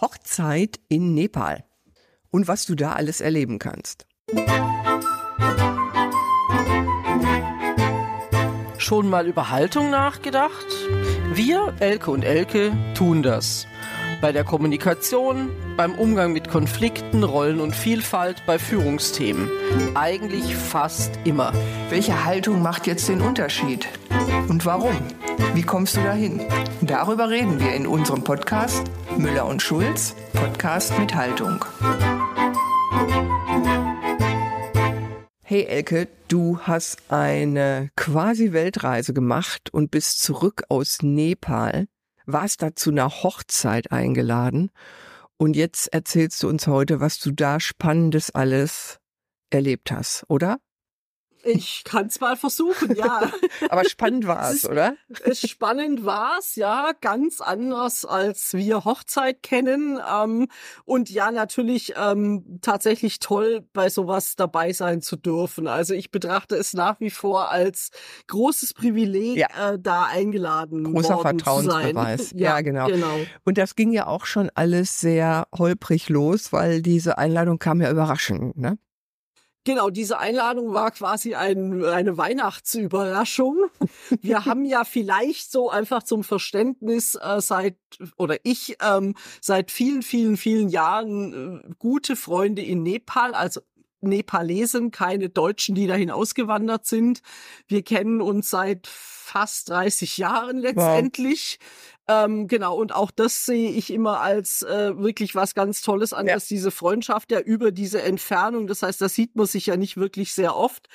Hochzeit in Nepal und was du da alles erleben kannst. Schon mal über Haltung nachgedacht? Wir, Elke und Elke, tun das. Bei der Kommunikation, beim Umgang mit Konflikten, Rollen und Vielfalt, bei Führungsthemen. Eigentlich fast immer. Welche Haltung macht jetzt den Unterschied? Und warum? Wie kommst du dahin? Darüber reden wir in unserem Podcast Müller und Schulz, Podcast mit Haltung. Hey Elke, du hast eine quasi Weltreise gemacht und bist zurück aus Nepal, warst da zu einer Hochzeit eingeladen und jetzt erzählst du uns heute, was du da Spannendes alles erlebt hast, oder? Ich kann es mal versuchen, ja. Aber spannend war es, oder? Spannend war es, ja, ganz anders als wir Hochzeit kennen. Ähm, und ja, natürlich ähm, tatsächlich toll, bei sowas dabei sein zu dürfen. Also ich betrachte es nach wie vor als großes Privileg, ja. äh, da eingeladen Großer worden Vertrauensbeweis. Zu sein. ja, ja, genau. genau. Und das ging ja auch schon alles sehr holprig los, weil diese Einladung kam ja überraschend, ne? Genau, diese Einladung war quasi ein, eine Weihnachtsüberraschung. Wir haben ja vielleicht so einfach zum Verständnis äh, seit, oder ich ähm, seit vielen, vielen, vielen Jahren äh, gute Freunde in Nepal, also Nepalesen, keine Deutschen, die dahin ausgewandert sind. Wir kennen uns seit fast 30 Jahren letztendlich. Wow. Ähm, genau, und auch das sehe ich immer als äh, wirklich was ganz Tolles an, ja. dass diese Freundschaft ja über diese Entfernung, das heißt, das sieht man sich ja nicht wirklich sehr oft,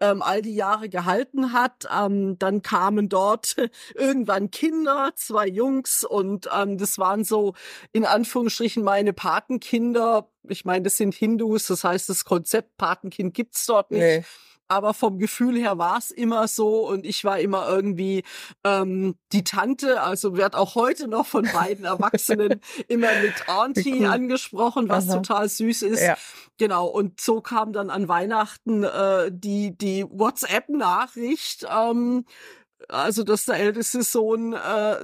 ähm, all die Jahre gehalten hat. Ähm, dann kamen dort irgendwann Kinder, zwei Jungs, und ähm, das waren so in Anführungsstrichen meine Patenkinder. Ich meine, das sind Hindus, das heißt, das Konzept Patenkind gibt's dort nicht. Nee aber vom Gefühl her war es immer so und ich war immer irgendwie ähm, die Tante, also wird auch heute noch von beiden Erwachsenen immer mit Auntie cool. angesprochen, was Aha. total süß ist. Ja. Genau, und so kam dann an Weihnachten äh, die, die WhatsApp-Nachricht. Ähm, also dass der älteste Sohn äh,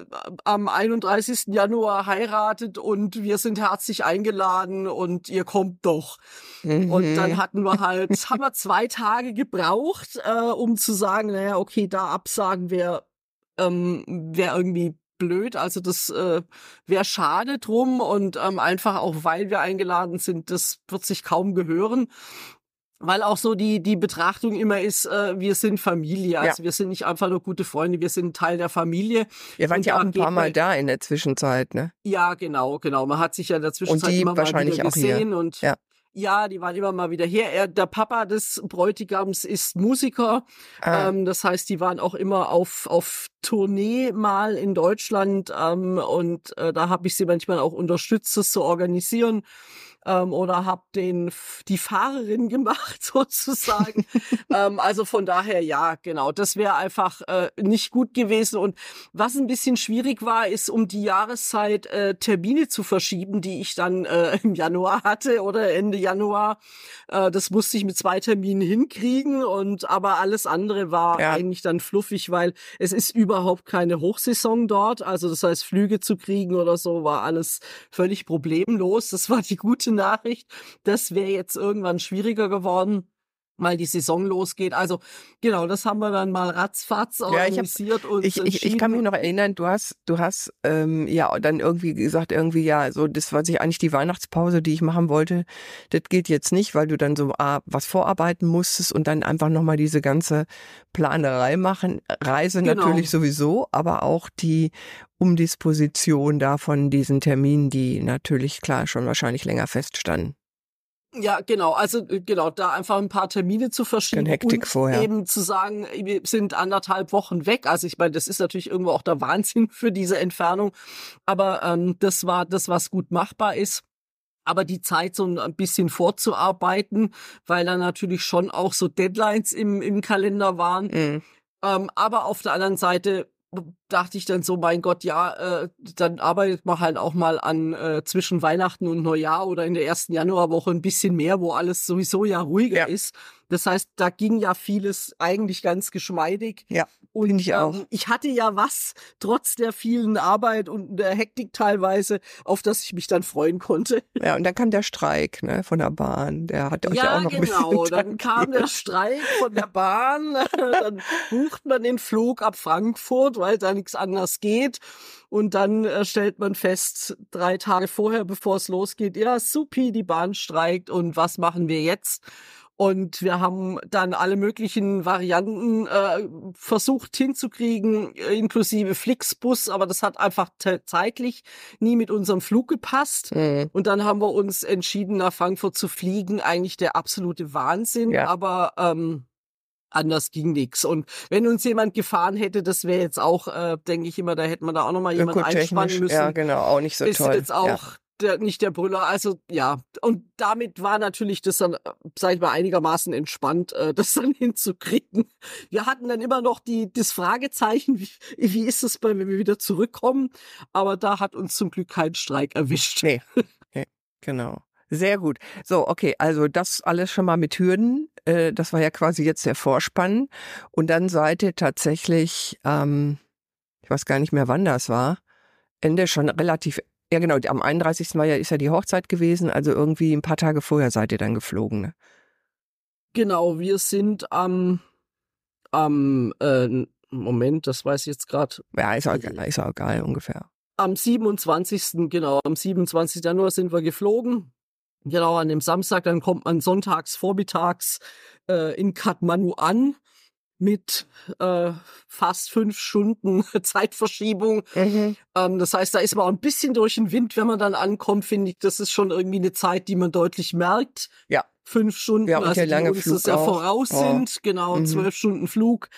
am 31. Januar heiratet und wir sind herzlich eingeladen und ihr kommt doch. Mhm. Und dann hatten wir halt, haben wir zwei Tage gebraucht, äh, um zu sagen, naja, okay, da absagen wäre ähm, wär irgendwie blöd. Also das äh, wäre schade drum und ähm, einfach auch, weil wir eingeladen sind, das wird sich kaum gehören weil auch so die die Betrachtung immer ist, äh, wir sind Familie, also ja. wir sind nicht einfach nur gute Freunde, wir sind Teil der Familie. Ihr wart ja auch ein paar Mal da in der Zwischenzeit, ne? Ja, genau, genau. Man hat sich ja in der Zwischenzeit und die immer wahrscheinlich mal wieder gesehen hier. und ja. Ja, die waren immer mal wieder hier. Er, der Papa des Bräutigams ist Musiker. Ah. Ähm, das heißt, die waren auch immer auf, auf Tournee mal in Deutschland. Ähm, und äh, da habe ich sie manchmal auch unterstützt, das zu organisieren ähm, oder habe den die Fahrerin gemacht sozusagen. ähm, also von daher ja, genau, das wäre einfach äh, nicht gut gewesen. Und was ein bisschen schwierig war, ist um die Jahreszeit äh, Termine zu verschieben, die ich dann äh, im Januar hatte oder Ende Januar. Äh, das musste ich mit zwei Terminen hinkriegen und aber alles andere war ja. eigentlich dann fluffig, weil es ist überhaupt keine Hochsaison dort. Also das heißt, Flüge zu kriegen oder so war alles völlig problemlos. Das war die gute Nachricht. Das wäre jetzt irgendwann schwieriger geworden mal die Saison losgeht. Also genau, das haben wir dann mal ratzfatz organisiert ja, und ich, ich, ich kann mich noch erinnern, du hast du hast ähm, ja dann irgendwie gesagt irgendwie ja so das war sich eigentlich die Weihnachtspause, die ich machen wollte, das geht jetzt nicht, weil du dann so ah, was vorarbeiten musstest und dann einfach noch mal diese ganze Planerei machen, Reise genau. natürlich sowieso, aber auch die Umdisposition da von diesen Terminen, die natürlich klar schon wahrscheinlich länger feststanden. Ja, genau. Also äh, genau, da einfach ein paar Termine zu verschieben Hektik und vorher. eben zu sagen, wir sind anderthalb Wochen weg. Also ich meine, das ist natürlich irgendwo auch der Wahnsinn für diese Entfernung, aber ähm, das war das, was gut machbar ist. Aber die Zeit so ein bisschen vorzuarbeiten, weil da natürlich schon auch so Deadlines im, im Kalender waren. Mhm. Ähm, aber auf der anderen Seite dachte ich dann so, mein Gott, ja, äh, dann arbeitet man halt auch mal an äh, zwischen Weihnachten und Neujahr oder in der ersten Januarwoche ein bisschen mehr, wo alles sowieso ja ruhiger Ja. ist. Das heißt, da ging ja vieles eigentlich ganz geschmeidig. Ja, Und ich auch. ähm, ich hatte ja was, trotz der vielen Arbeit und der Hektik teilweise, auf das ich mich dann freuen konnte. Ja, und dann kam der Streik ne, von der Bahn. Der hat euch ja, Ja, auch noch ein genau. bisschen Dann kam der Streik von der Bahn. Dann bucht man den Flug ab Frankfurt, weil da nichts anderes geht. Und dann äh, stellt man fest, drei Tage vorher, bevor es losgeht, ja, supi, die Bahn streikt und was machen wir jetzt? Und wir haben dann alle möglichen Varianten äh, versucht hinzukriegen, inklusive Flixbus, aber das hat einfach zeitlich nie mit unserem Flug gepasst. Mhm. Und dann haben wir uns entschieden, nach Frankfurt zu fliegen. Eigentlich der absolute Wahnsinn, Ja. aber ähm, anders ging nix. Und wenn uns jemand gefahren hätte, das wäre jetzt auch, äh, denke ich immer, da hätte man da auch nochmal jemand einspannen müssen. ja, genau, auch nicht so ist toll. jetzt auch der, nicht der Brüller. Also ja, und damit war natürlich das dann, sag ich mal, einigermaßen entspannt, äh, das dann hinzukriegen. Wir hatten dann immer noch die, das Fragezeichen, wie, wie ist es, bei, wenn wir wieder zurückkommen? Aber da hat uns zum Glück kein Streik erwischt. Nee. ja. Genau. Sehr gut. So, okay, also das alles schon mal mit Hürden. Äh, das war ja quasi jetzt der Vorspann. Und dann seid ihr tatsächlich, ähm, ich weiß gar nicht mehr, wann das war, Ende schon relativ, ja genau, am 31. Mai ist ja die Hochzeit gewesen, also irgendwie ein paar Tage vorher seid ihr dann geflogen. Ne? Genau, wir sind am, am äh, Moment, das weiß ich jetzt gerade, Ja, ist auch, egal, ist auch egal ungefähr. am 27. genau, am 27. Januar sind wir geflogen. Genau, an dem Samstag, dann kommt man sonntags, vormittags äh, in Kathmandu an mit äh, fast fünf Stunden Zeitverschiebung. Mhm. Ähm, das heißt, da ist man auch ein bisschen durch den Wind, wenn man dann ankommt, finde ich, das ist schon irgendwie eine Zeit, die man deutlich merkt. Ja. Fünf Stunden, Ja, und also der die lange uns Flug das ja auch. voraus Ja. sind. Genau, Mhm. zwölf Stunden Flug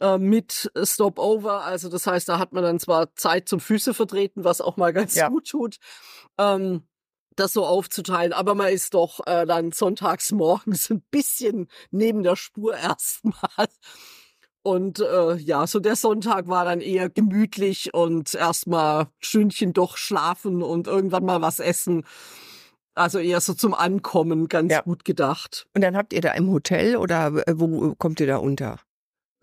äh, mit Stopover. Also das heißt, da hat man dann zwar Zeit zum Füße vertreten, was auch mal ganz Ja. gut tut. Ähm, das so aufzuteilen, aber man ist doch äh, dann sonntags morgens ein bisschen neben der Spur erstmal. Und äh, ja, so der Sonntag war dann eher gemütlich und erstmal Stündchen doch schlafen und irgendwann mal was essen. Also eher so zum Ankommen ganz Ja. gut gedacht. Und dann habt ihr da im Hotel oder äh, wo kommt ihr da unter?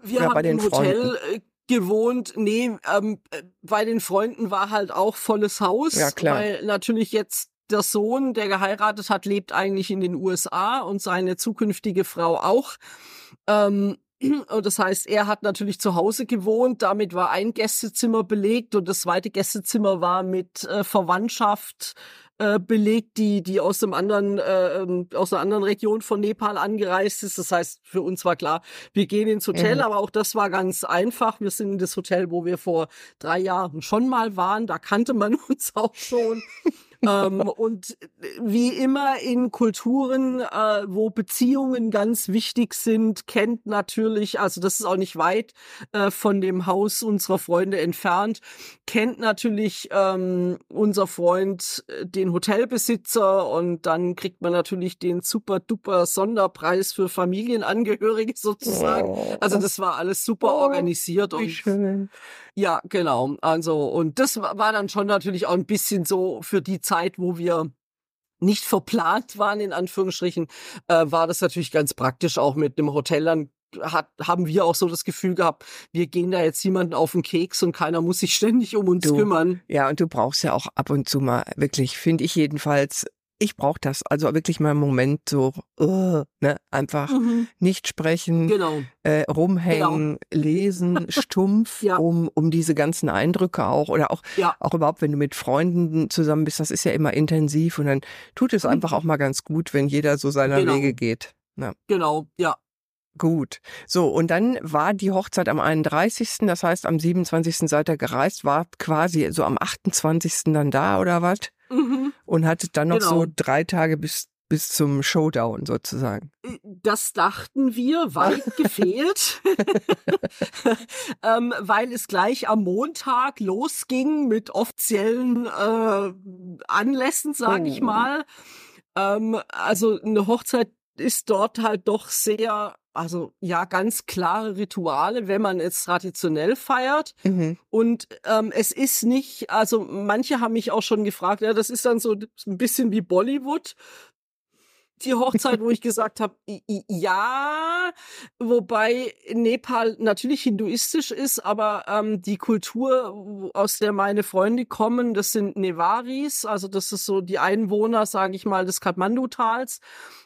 Wir Ja, haben bei den im Hotel äh, gewohnt. Nee, ähm, äh, bei den Freunden war halt auch volles Haus. Ja, klar. Weil natürlich jetzt der Sohn, der geheiratet hat, lebt eigentlich in den USA und seine zukünftige Frau auch. Ähm, und das heißt, er hat natürlich zu Hause gewohnt. Damit war ein Gästezimmer belegt und das zweite Gästezimmer war mit äh, Verwandtschaft äh, belegt, die die aus dem anderen äh, ähm, aus einer anderen Region von Nepal angereist ist. Das heißt, für uns war klar, wir gehen ins Hotel, Mhm. aber auch das war ganz einfach. Wir sind in das Hotel, wo wir vor drei Jahren schon mal waren. Da kannte man uns auch schon. Ähm, und wie immer in Kulturen, äh, wo Beziehungen ganz wichtig sind, kennt natürlich, also das ist auch nicht weit äh, von dem Haus unserer Freunde entfernt, kennt natürlich ähm, unser Freund äh, den Hotelbesitzer und dann kriegt man natürlich den super duper Sonderpreis für Familienangehörige sozusagen. Oh, Also das war alles super Oh, organisiert und schön. Ja, genau. Also, und das wa- war dann schon natürlich auch ein bisschen so für die Zeit, wo wir nicht verplant waren, in Anführungsstrichen, äh, war das natürlich ganz praktisch auch mit dem Hotel. Dann hat, haben wir auch so das Gefühl gehabt, wir gehen da jetzt jemanden auf den Keks und keiner muss sich ständig um uns Du. kümmern. Ja, und du brauchst ja auch ab und zu mal, wirklich, finde ich jedenfalls, ich brauche das. Also wirklich mal einen Moment so, uh, ne, einfach nicht sprechen, Genau. äh, rumhängen, lesen, stumpf, Ja. um, um diese ganzen Eindrücke auch oder auch, Ja. auch überhaupt, wenn du mit Freunden zusammen bist, das ist ja immer intensiv und dann tut es einfach auch mal ganz gut, wenn jeder so seiner Genau. Wege geht. Na, Genau, ja. Gut. So, und dann war die Hochzeit am 31., das heißt am 27. seid ihr gereist, war quasi so am 28. dann da oder was? Mhm. Und hattet dann noch Genau. so drei Tage bis, bis zum Showdown sozusagen. Das dachten wir, weit gefehlt, ähm, weil es gleich am Montag losging mit offiziellen äh, Anlässen, sage ich Oh. mal. Ähm, also eine Hochzeit ist dort halt doch sehr, also ja, ganz klare Rituale, wenn man es traditionell feiert. Mhm. Und ähm, es ist nicht, also manche haben mich auch schon gefragt, ja, das ist dann so ein bisschen wie Bollywood die Hochzeit, wo ich gesagt habe, ja, wobei Nepal natürlich hinduistisch ist, aber ähm, die Kultur, aus der meine Freunde kommen, das sind Nevaris, also das ist so die Einwohner, sage ich mal, des Kathmandu-Tals.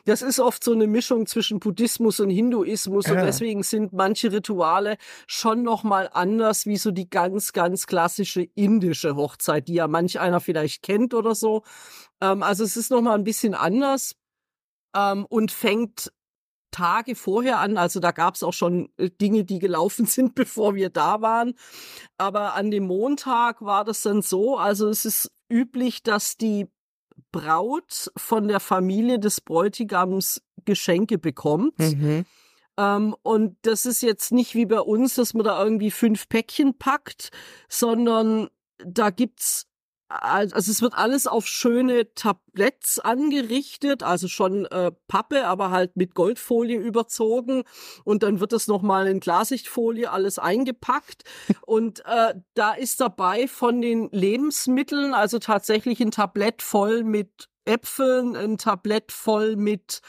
Das ist oft so eine Mischung zwischen Buddhismus und Hinduismus ja. und deswegen sind manche Rituale schon noch mal anders wie so die ganz, ganz klassische indische Hochzeit, die ja manch einer vielleicht kennt oder so. Ähm, also es ist noch mal ein bisschen anders ähm, und fängt Tage vorher an. Also da gab es auch schon äh, Dinge, die gelaufen sind, bevor wir da waren. Aber an dem Montag war das dann so. Also es ist üblich, dass die Braut von der Familie des Bräutigams Geschenke bekommt. Mhm. Ähm, und das ist jetzt nicht wie bei uns, dass man da irgendwie fünf Päckchen packt, sondern da gibt's also es wird alles auf schöne Tabletts angerichtet, also schon äh, Pappe, aber halt mit Goldfolie überzogen. Und dann wird das nochmal in Klarsichtfolie alles eingepackt. Und äh, da ist dabei von den Lebensmitteln, also tatsächlich ein Tablett voll mit Äpfeln, ein Tablett voll mit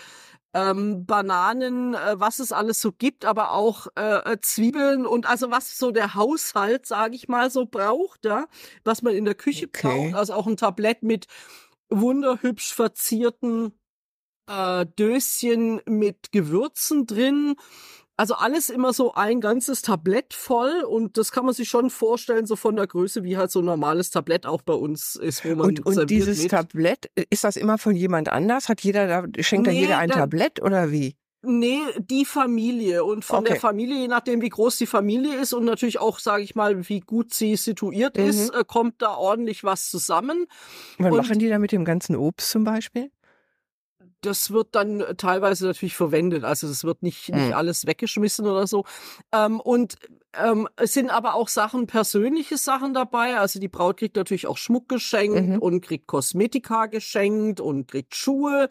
ähm, Bananen, äh, was es alles so gibt, aber auch äh, äh, Zwiebeln und also was so der Haushalt, sage ich mal, so braucht, ja, was man in der Küche okay. braucht. Also auch ein Tablett mit wunderhübsch verzierten äh, Döschen mit Gewürzen drin also alles immer so ein ganzes Tablett voll und das kann man sich schon vorstellen, so von der Größe, wie halt so ein normales Tablett auch bei uns ist, wo man Und, und dieses mit. Tablett, äh, ist das immer von jemand anders? Hat jeder da, schenkt nee, da jeder ein da, Tablett oder wie? Nee, die Familie und von okay. der Familie, je nachdem wie groß die Familie ist und natürlich auch, sage ich mal, wie gut sie situiert mhm. ist, äh, kommt da ordentlich was zusammen. Was machen die da mit dem ganzen Obst zum Beispiel? Das wird dann äh, teilweise natürlich verwendet. Also es wird nicht, nicht mhm. alles weggeschmissen oder so. Ähm, und ähm, es sind aber auch Sachen, persönliche Sachen dabei. Also die Braut kriegt natürlich auch Schmuck geschenkt mhm. und kriegt Kosmetika geschenkt und kriegt Schuhe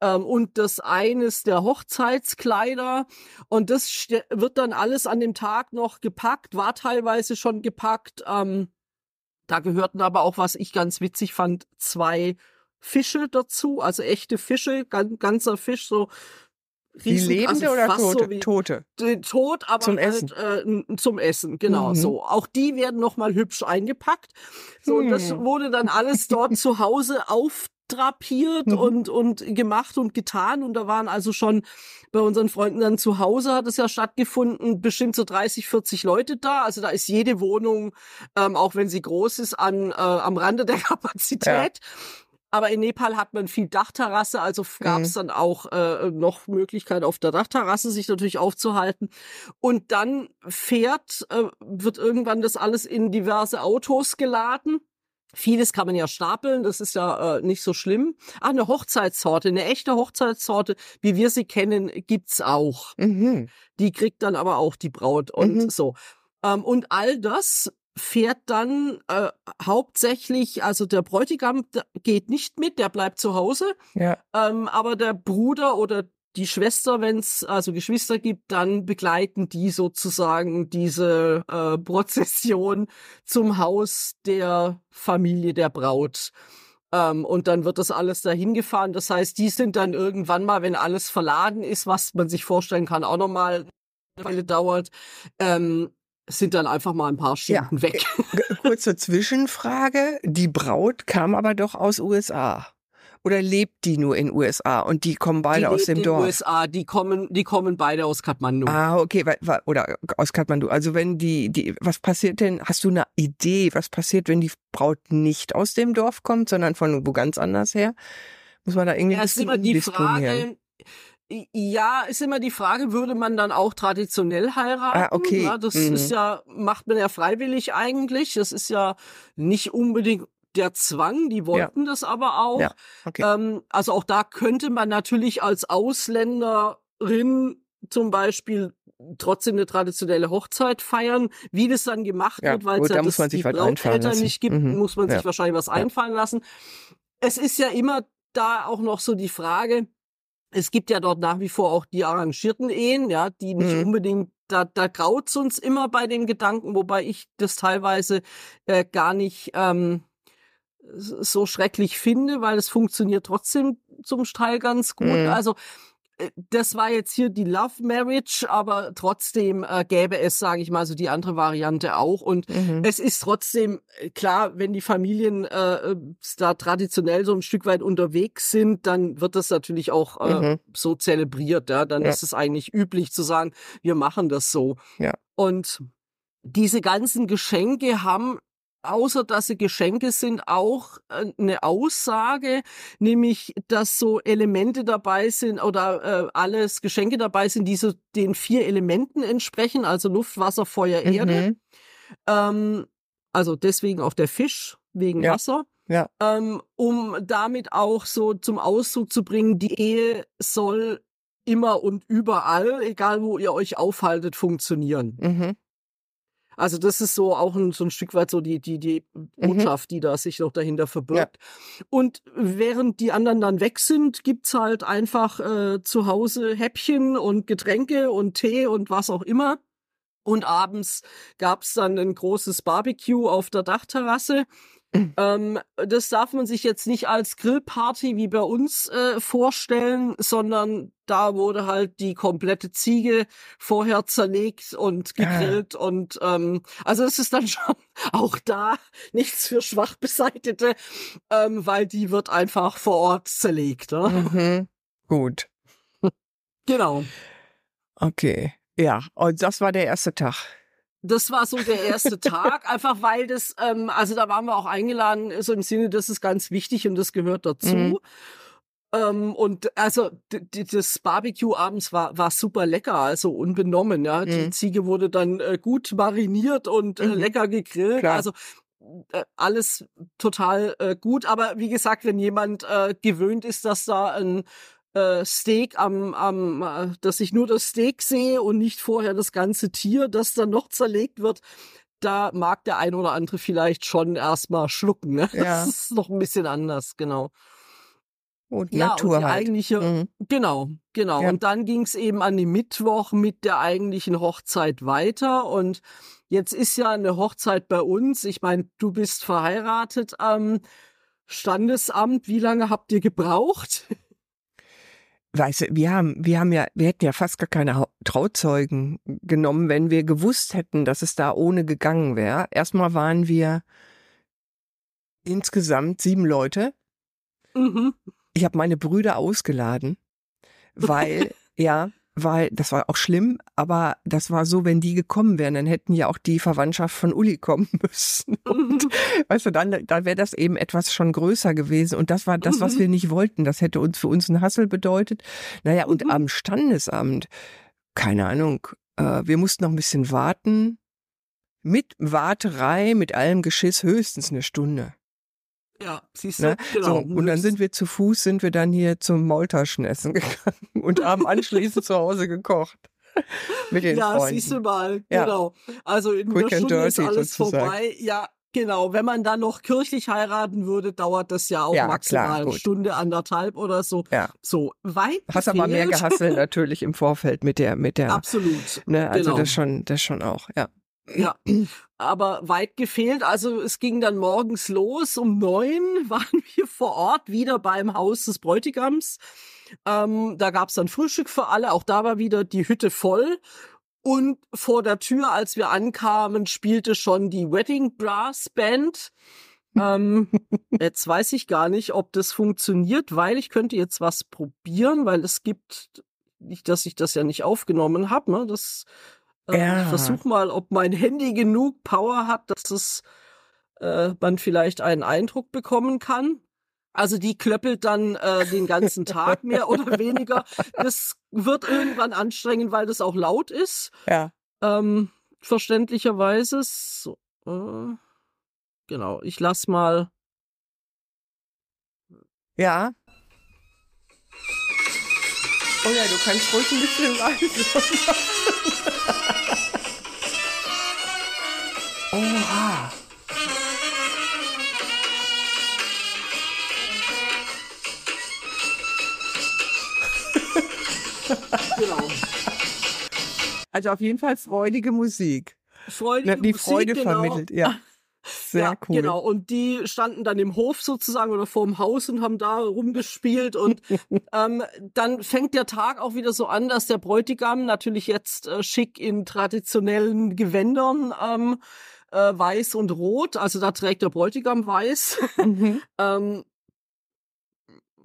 ähm, und das eines der Hochzeitskleider. Und das wird dann alles an dem Tag noch gepackt, war teilweise schon gepackt. Ähm, da gehörten aber auch, was ich ganz witzig fand, zwei Fische dazu, also echte Fische, ganz, ganzer Fisch, so Riesen, wie lebende also oder tote? So wie, tote? Tot, aber zum halt, Essen. Äh, zum Essen, genau mhm. so. Auch die werden nochmal hübsch eingepackt. So, hm. und das hm. wurde dann alles dort zu Hause aufdrapiert mhm. und, und gemacht und getan. Und da waren also schon bei unseren Freunden dann zu Hause hat es ja stattgefunden, bestimmt so 30, 40 Leute da. Also da ist jede Wohnung, ähm, auch wenn sie groß ist, an, äh, am Rande der Kapazität. Ja. Aber in Nepal hat man viel Dachterrasse, also gab es mhm. dann auch äh, noch Möglichkeit auf der Dachterrasse sich natürlich aufzuhalten. Und dann fährt, äh, wird irgendwann das alles in diverse Autos geladen. Vieles kann man ja stapeln, das ist ja äh, nicht so schlimm. Ah, eine Hochzeitssorte, eine echte Hochzeitssorte, wie wir sie kennen, gibt's auch. Mhm. Die kriegt dann aber auch die Braut und mhm. so. Ähm, und all das fährt dann äh, hauptsächlich, also der Bräutigam geht nicht mit, der bleibt zu Hause. Ja. Ähm, aber der Bruder oder die Schwester, wenn es also Geschwister gibt, dann begleiten die sozusagen diese äh, Prozession zum Haus der Familie der Braut. Ähm, und dann wird das alles dahin gefahren. Das heißt, die sind dann irgendwann mal, wenn alles verladen ist, was man sich vorstellen kann, auch nochmal eine Weile dauert, ähm, sind dann einfach mal ein paar Stunden ja. weg. Kurze Zwischenfrage. Die Braut kam aber doch aus USA. Oder lebt die nur in USA und die kommen beide die aus dem in Dorf? USA, die kommen, die kommen beide aus Kathmandu. Ah, okay, oder aus Kathmandu. Also wenn die, die, was passiert denn? Hast du eine Idee, was passiert, wenn die Braut nicht aus dem Dorf kommt, sondern von wo ganz anders her? Muss man da irgendwie ja, ist immer die Frage, ja, ist immer die Frage, würde man dann auch traditionell heiraten? Ah, okay. Ja, das mhm. ist ja, macht man ja freiwillig eigentlich. Das ist ja nicht unbedingt der Zwang, die wollten ja. das aber auch. Ja, okay. Ähm, also auch da könnte man natürlich als Ausländerin zum Beispiel trotzdem eine traditionelle Hochzeit feiern. Wie das dann gemacht ja, wird, weil es ja das, die Brauteltern nicht gibt, mhm. muss man sich wahrscheinlich was einfallen lassen. Es ist ja immer da auch noch so die Frage, Es gibt ja dort nach wie vor auch die arrangierten Ehen, ja, die nicht Mhm. unbedingt, da, da graut's uns immer bei dem Gedanken, wobei ich das teilweise äh, gar nicht ähm, so schrecklich finde, weil es funktioniert trotzdem zum Teil ganz gut. Mhm. Also das war jetzt hier die Love Marriage, aber trotzdem äh, gäbe es, sage ich mal, so die andere Variante auch. Und Mhm. es ist trotzdem äh, klar, wenn die Familien äh, äh, da traditionell so ein Stück weit unterwegs sind, dann wird das natürlich auch äh, Mhm. so zelebriert. Ja? Dann Ja. ist es eigentlich üblich zu sagen, wir machen das so. Ja. Und diese ganzen Geschenke haben außer dass sie Geschenke sind, auch äh, eine Aussage, nämlich, dass so Elemente dabei sind oder äh, alles Geschenke dabei sind, die so den vier Elementen entsprechen, also Luft, Wasser, Feuer, Erde. Mhm. Ähm, also deswegen auch der Fisch wegen Ja. Wasser. Ja. Ähm, um damit auch so zum Ausdruck zu bringen, die Ehe soll immer und überall, egal wo ihr euch aufhaltet, funktionieren. Mhm. Also das ist so auch ein, so ein Stück weit so die, die, die Botschaft, die da sich noch dahinter verbirgt. Und während die anderen dann weg sind, gibt's halt einfach äh, zu Hause Häppchen und Getränke und Tee und was auch immer. Und abends gab's dann ein großes Barbecue auf der Dachterrasse. Ähm, das darf man sich jetzt nicht als Grillparty wie bei uns äh, vorstellen, sondern da wurde halt die komplette Ziege vorher zerlegt und gegrillt und ähm, also es ist dann schon auch da nichts für schwach beseitete, ähm, weil die wird einfach vor Ort zerlegt. Ne? Mhm. Gut. Genau. Okay. Ja, und das war der erste Tag. Das war so der erste Tag, einfach weil das, ähm, also da waren wir auch eingeladen, so im Sinne, das ist ganz wichtig und das gehört dazu. Mhm. Ähm, und also das Barbecue abends war war super lecker, also unbenommen. Ja, die Mhm. Ziege wurde dann äh, gut mariniert und äh, Mhm. lecker gegrillt. Klar. Also äh, alles total äh, gut. Aber wie gesagt, wenn jemand äh, gewöhnt ist, dass da ein äh, Steak am, am äh, dass ich nur das Steak sehe und nicht vorher das ganze Tier, das dann noch zerlegt wird, da mag der ein oder andere vielleicht schon erstmal schlucken. Ne? Ja. Das ist noch ein bisschen anders, genau. Und Ja, Natur und die halt. eigentliche, Mhm. genau, genau. Ja. Und dann ging's eben an den Mittwoch mit der eigentlichen Hochzeit weiter. Und jetzt ist ja eine Hochzeit bei uns. Ich meine, du bist verheiratet am Standesamt. Wie lange habt ihr gebraucht? Weißt du, wir haben, wir haben ja, wir hätten ja fast gar keine Trauzeugen genommen, wenn wir gewusst hätten, dass es da ohne gegangen wäre. Erstmal waren wir insgesamt sieben Leute. Mhm. Ich habe meine Brüder ausgeladen, weil, ja, weil, das war auch schlimm, aber das war so, wenn die gekommen wären, dann hätten ja auch die Verwandtschaft von Uli kommen müssen. Und, weißt du, dann, dann wäre das eben etwas schon größer gewesen. Und das war das, was Mhm. wir nicht wollten. Das hätte uns für uns ein Hassel bedeutet. Naja, und Mhm. am Standesamt, keine Ahnung, äh, wir mussten noch ein bisschen warten. Mit Warterei, mit allem Geschiss höchstens eine Stunde. Ja, siehst du, Ne? genau. So, und dann sind wir zu Fuß, sind wir dann hier zum Maultaschenessen gegangen und haben anschließend zu Hause gekocht. Mit den ja, Freunden. siehst du mal, Ja. genau. Also in Quick einer Stunde ist alles sozusagen. vorbei. Ja, genau. Wenn man dann noch kirchlich heiraten würde, dauert das ja auch Ja, maximal klar, eine. Stunde, anderthalb oder so. Ja. So, weit Hast aber mehr gefehlt. gehasselt natürlich im Vorfeld mit der, mit der, Absolut. ne, also genau. das schon, das schon auch, ja. Ja, aber weit gefehlt. Also es ging dann morgens los. Um neun waren wir vor Ort wieder beim Haus des Bräutigams. Ähm, da gab's dann Frühstück für alle. Auch da war wieder die Hütte voll. Und vor der Tür, als wir ankamen, spielte schon die Wedding Brass Band. ähm, jetzt weiß ich gar nicht, ob das funktioniert, weil ich könnte jetzt was probieren, weil es gibt nicht, dass ich das ja nicht aufgenommen habe. Ne? Das Ja. Ich versuche mal, ob mein Handy genug Power hat, dass es äh, man vielleicht einen Eindruck bekommen kann. Also die klöppelt dann äh, den ganzen Tag mehr oder weniger. Das wird irgendwann anstrengend, weil das auch laut ist. Ja. Ähm, verständlicherweise. So, äh, genau, ich lass mal. Ja. Oh ja, du kannst ruhig ein bisschen leise Oha. Genau. Also auf jeden Fall freudige Musik. Freudige Die Musik, Freude genau. vermittelt, ja. Sehr ja, cool. Genau, und die standen dann im Hof sozusagen oder vorm Haus und haben da rumgespielt. Und ähm, dann fängt der Tag auch wieder so an, dass der Bräutigam natürlich jetzt äh, schick in traditionellen Gewändern ähm, äh, weiß und rot, also da trägt der Bräutigam weiß. Mhm. ähm,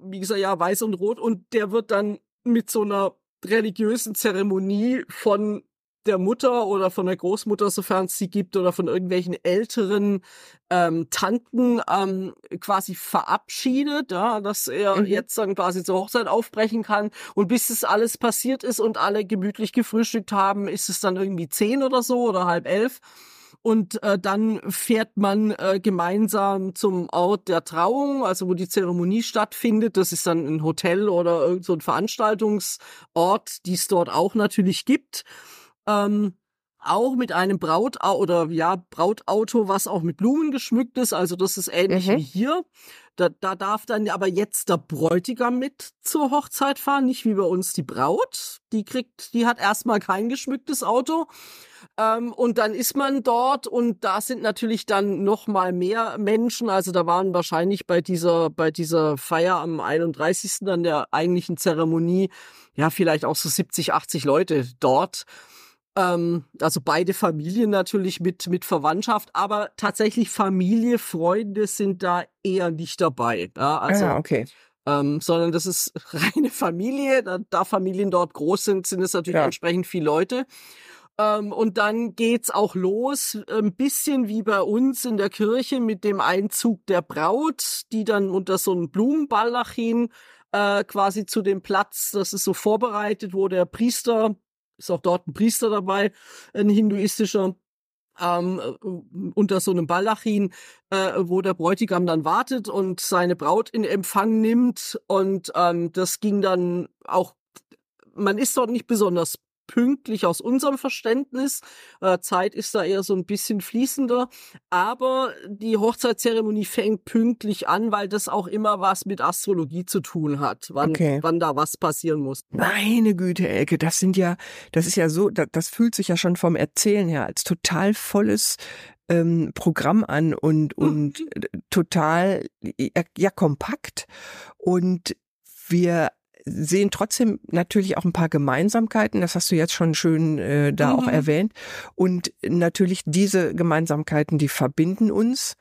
wie gesagt, ja, weiß und rot. Und der wird dann mit so einer religiösen Zeremonie von der Mutter oder von der Großmutter, sofern es sie gibt, oder von irgendwelchen älteren ähm, Tanten ähm, quasi verabschiedet, ja, dass er Mhm. jetzt dann quasi zur Hochzeit aufbrechen kann. Und bis es alles passiert ist und alle gemütlich gefrühstückt haben, ist es dann irgendwie zehn oder so oder halb elf. Und äh, dann fährt man äh, gemeinsam zum Ort der Trauung, also wo die Zeremonie stattfindet. Das ist dann ein Hotel oder so ein Veranstaltungsort, die es dort auch natürlich gibt. Ähm, auch mit einem Braut oder ja Brautauto, was auch mit Blumen geschmückt ist. Also das ist ähnlich Mhm. wie hier. Da, da darf dann aber jetzt der Bräutigam mit zur Hochzeit fahren, nicht wie bei uns die Braut. Die kriegt, die hat erstmal kein geschmücktes Auto. Ähm, und dann ist man dort und da sind natürlich dann noch mal mehr Menschen. Also da waren wahrscheinlich bei dieser, bei dieser Feier am 31. an der eigentlichen Zeremonie, ja, vielleicht auch so 70, 80 Leute dort. Ähm, also beide Familien natürlich mit, mit Verwandtschaft, aber tatsächlich Familie, Freunde sind da eher nicht dabei. Ja, also, ah, okay. ähm, sondern das ist reine Familie. Da, da Familien dort groß sind, sind es natürlich Ja. entsprechend viele Leute. Ähm, und dann geht's auch los, ein bisschen wie bei uns in der Kirche mit dem Einzug der Braut, die dann unter so einem Blumenbaldachin äh, quasi zu dem Platz, das ist so vorbereitet, wo der Priester, ist auch dort ein Priester dabei, ein hinduistischer, ähm, äh, unter so einem Baldachin, äh, wo der Bräutigam dann wartet und seine Braut in Empfang nimmt. Und ähm, das ging dann auch, man ist dort nicht besonders pünktlich aus unserem Verständnis. Äh, Zeit ist da eher so ein bisschen fließender. Aber die Hochzeitszeremonie fängt pünktlich an, weil das auch immer was mit Astrologie zu tun hat, wann, Okay. wann da was passieren muss. Meine Güte, Elke, das sind ja, das ist ja so, das, das fühlt sich ja schon vom Erzählen her als total volles ähm, Programm an und, und Mhm. äh, total, ja, ja, kompakt. Und wir sehen trotzdem natürlich auch ein paar Gemeinsamkeiten, das hast du jetzt schon schön äh, da auch Mhm. erwähnt. Und natürlich diese Gemeinsamkeiten, die verbinden uns.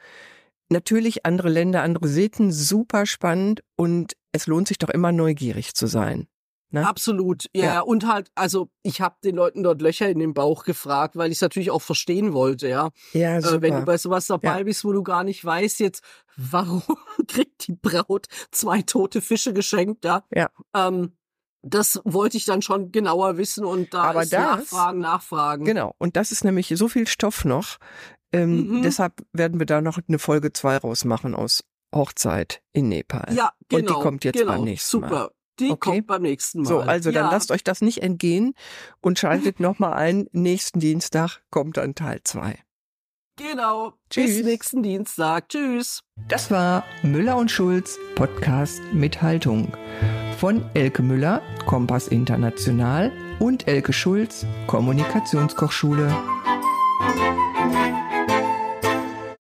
Natürlich andere Länder, andere Sitten, super spannend und es lohnt sich doch immer neugierig zu sein. Ne? Absolut, ja. Ja. Und halt, also ich habe den Leuten dort Löcher in den Bauch gefragt, weil ich es natürlich auch verstehen wollte, ja. Ja, super. Äh, wenn du bei sowas dabei Ja. bist, wo du gar nicht weißt jetzt, warum kriegt die Braut zwei tote Fische geschenkt, ja. Ja. Ähm, das wollte ich dann schon genauer wissen und da Aber das- Nachfragen, Nachfragen. Genau. Und das ist nämlich so viel Stoff noch. Ähm, Mhm. Deshalb werden wir da noch eine Folge zwei rausmachen aus Hochzeit in Nepal. Ja, die genau. kommt jetzt genau, beim nächsten Mal. Super. Die Okay. kommt beim nächsten Mal. So, also dann ja. lasst euch das nicht entgehen und schaltet nochmal ein. Nächsten Dienstag kommt dann Teil zwei. Genau. Tschüss. Bis nächsten Dienstag. Tschüss. Das war Müller und Schulz Podcast mit Haltung. Von Elke Müller, Kompass International und Elke Schulz, Kommunikationskochschule.